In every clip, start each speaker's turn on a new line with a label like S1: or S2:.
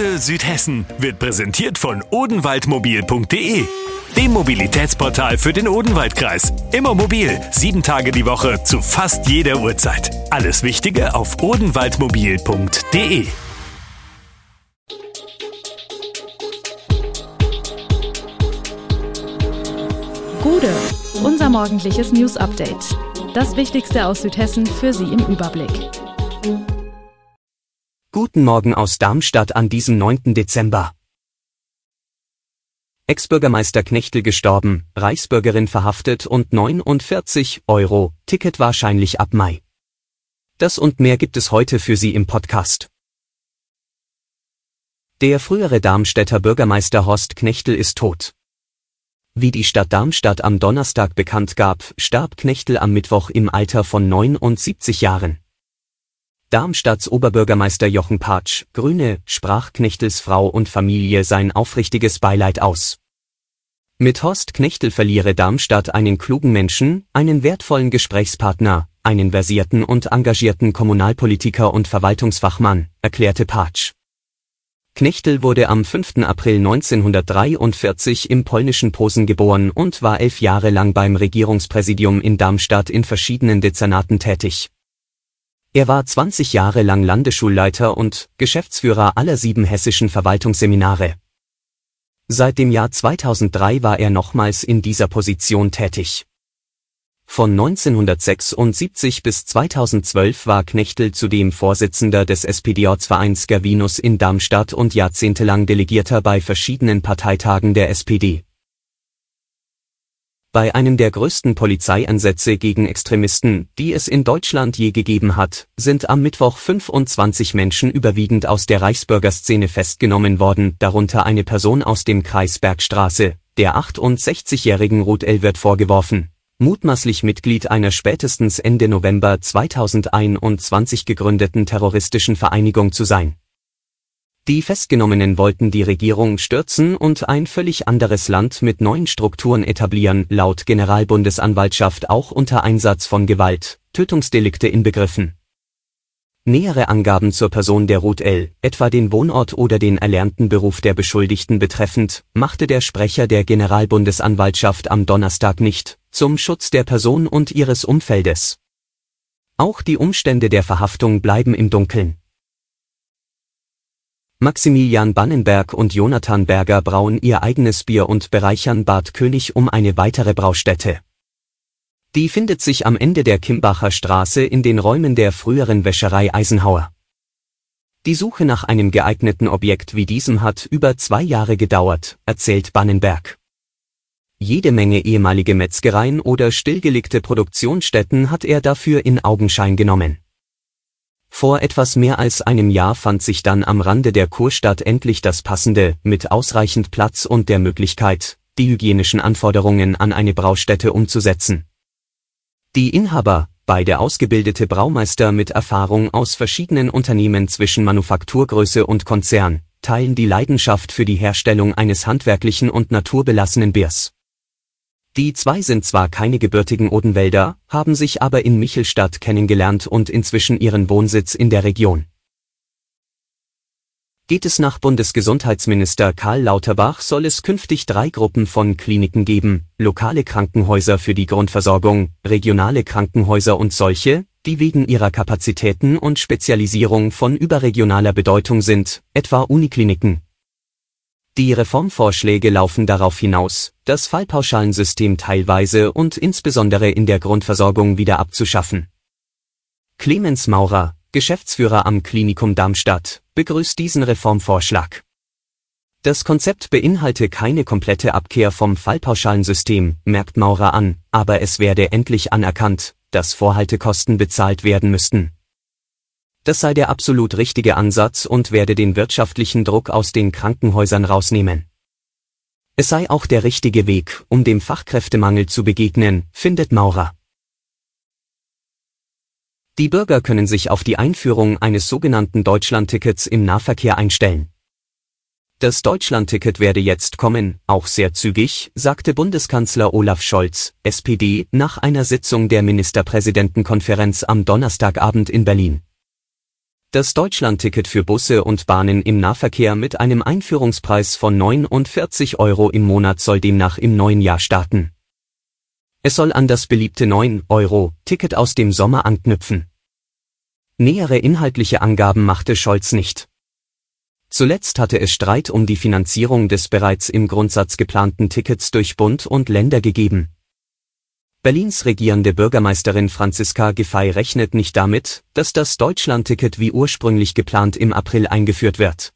S1: Gude Südhessen wird präsentiert von odenwaldmobil.de, dem Mobilitätsportal für den Odenwaldkreis. Immer mobil, sieben Tage die Woche zu fast jeder Uhrzeit. Alles Wichtige auf odenwaldmobil.de.
S2: Gude, unser morgendliches News Update. Das Wichtigste aus Südhessen für Sie im Überblick.
S3: Guten Morgen aus Darmstadt an diesem 9. Dezember. Ex-Bürgermeister Knechtel gestorben, Reichsbürgerin verhaftet und 49 Euro, Ticket wahrscheinlich ab Mai. Das und mehr gibt es heute für Sie im Podcast. Der frühere Darmstädter Bürgermeister Horst Knechtel ist tot. Wie die Stadt Darmstadt am Donnerstag bekannt gab, starb Knechtel am Mittwoch im Alter von 79 Jahren. Darmstadts Oberbürgermeister Jochen Patsch, Grüne, sprach Knechtels Frau und Familie sein aufrichtiges Beileid aus. Mit Horst Knechtel verliere Darmstadt einen klugen Menschen, einen wertvollen Gesprächspartner, einen versierten und engagierten Kommunalpolitiker und Verwaltungsfachmann, erklärte Patsch. Knechtel wurde am 5. April 1943 im polnischen Posen geboren und war elf Jahre lang beim Regierungspräsidium in Darmstadt in verschiedenen Dezernaten tätig. Er war 20 Jahre lang Landesschulleiter und Geschäftsführer aller sieben hessischen Verwaltungsseminare. Seit dem Jahr 2003 war er nochmals in dieser Position tätig. Von 1976 bis 2012 war Knechtel zudem Vorsitzender des SPD-Ortsvereins Gervinus in Darmstadt und jahrzehntelang Delegierter bei verschiedenen Parteitagen der SPD. Bei einem der größten Polizeieinsätze gegen Extremisten, die es in Deutschland je gegeben hat, sind am Mittwoch 25 Menschen überwiegend aus der Reichsbürgerszene festgenommen worden, darunter eine Person aus dem Kreis Bergstraße, der 68-jährigen Ruth L. wird vorgeworfen, mutmaßlich Mitglied einer spätestens Ende November 2021 gegründeten terroristischen Vereinigung zu sein. Die Festgenommenen wollten die Regierung stürzen und ein völlig anderes Land mit neuen Strukturen etablieren, laut Generalbundesanwaltschaft auch unter Einsatz von Gewalt, Tötungsdelikte inbegriffen. Nähere Angaben zur Person der Ruth L., etwa den Wohnort oder den erlernten Beruf der Beschuldigten betreffend, machte der Sprecher der Generalbundesanwaltschaft am Donnerstag nicht, zum Schutz der Person und ihres Umfeldes. Auch die Umstände der Verhaftung bleiben im Dunkeln. Maximilian Bannenberg und Jonathan Berger brauen ihr eigenes Bier und bereichern Bad König um eine weitere Braustätte. Die findet sich am Ende der Kimbacher Straße in den Räumen der früheren Wäscherei Eisenhauer. Die Suche nach einem geeigneten Objekt wie diesem hat über zwei Jahre gedauert, erzählt Bannenberg. Jede Menge ehemalige Metzgereien oder stillgelegte Produktionsstätten hat er dafür in Augenschein genommen. Vor etwas mehr als einem Jahr fand sich dann am Rande der Kurstadt endlich das passende, mit ausreichend Platz und der Möglichkeit, die hygienischen Anforderungen an eine Braustätte umzusetzen. Die Inhaber, beide ausgebildete Braumeister mit Erfahrung aus verschiedenen Unternehmen zwischen Manufakturgröße und Konzern, teilen die Leidenschaft für die Herstellung eines handwerklichen und naturbelassenen Biers. Die zwei sind zwar keine gebürtigen Odenwälder, haben sich aber in Michelstadt kennengelernt und inzwischen ihren Wohnsitz in der Region. Geht es nach Bundesgesundheitsminister Karl Lauterbach soll es künftig drei Gruppen von Kliniken geben, lokale Krankenhäuser für die Grundversorgung, regionale Krankenhäuser und solche, die wegen ihrer Kapazitäten und Spezialisierung von überregionaler Bedeutung sind, etwa Unikliniken, die Reformvorschläge laufen darauf hinaus, das Fallpauschalensystem teilweise und insbesondere in der Grundversorgung wieder abzuschaffen. Clemens Maurer, Geschäftsführer am Klinikum Darmstadt, begrüßt diesen Reformvorschlag. Das Konzept beinhalte keine komplette Abkehr vom Fallpauschalensystem, merkt Maurer an, aber es werde endlich anerkannt, dass Vorhaltekosten bezahlt werden müssten. Das sei der absolut richtige Ansatz und werde den wirtschaftlichen Druck aus den Krankenhäusern rausnehmen. Es sei auch der richtige Weg, um dem Fachkräftemangel zu begegnen, findet Maurer. Die Bürger können sich auf die Einführung eines sogenannten Deutschlandtickets im Nahverkehr einstellen. Das Deutschlandticket werde jetzt kommen, auch sehr zügig, sagte Bundeskanzler Olaf Scholz, SPD, nach einer Sitzung der Ministerpräsidentenkonferenz am Donnerstagabend in Berlin. Das Deutschlandticket für Busse und Bahnen im Nahverkehr mit einem Einführungspreis von 49 Euro im Monat soll demnach im neuen Jahr starten. Es soll an das beliebte 9-Euro-Ticket aus dem Sommer anknüpfen. Nähere inhaltliche Angaben machte Scholz nicht. Zuletzt hatte es Streit um die Finanzierung des bereits im Grundsatz geplanten Tickets durch Bund und Länder gegeben. Berlins regierende Bürgermeisterin Franziska Giffey rechnet nicht damit, dass das Deutschlandticket wie ursprünglich geplant im April eingeführt wird.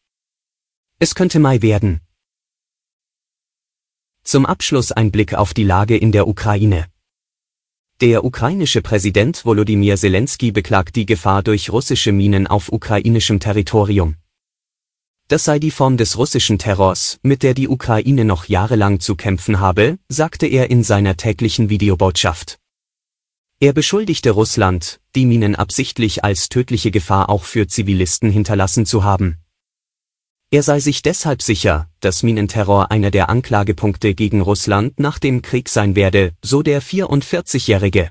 S3: Es könnte Mai werden. Zum Abschluss ein Blick auf die Lage in der Ukraine. Der ukrainische Präsident Volodymyr Zelensky beklagt die Gefahr durch russische Minen auf ukrainischem Territorium. Das sei die Form des russischen Terrors, mit der die Ukraine noch jahrelang zu kämpfen habe, sagte er in seiner täglichen Videobotschaft. Er beschuldigte Russland, die Minen absichtlich als tödliche Gefahr auch für Zivilisten hinterlassen zu haben. Er sei sich deshalb sicher, dass Minenterror einer der Anklagepunkte gegen Russland nach dem Krieg sein werde, so der 44-Jährige.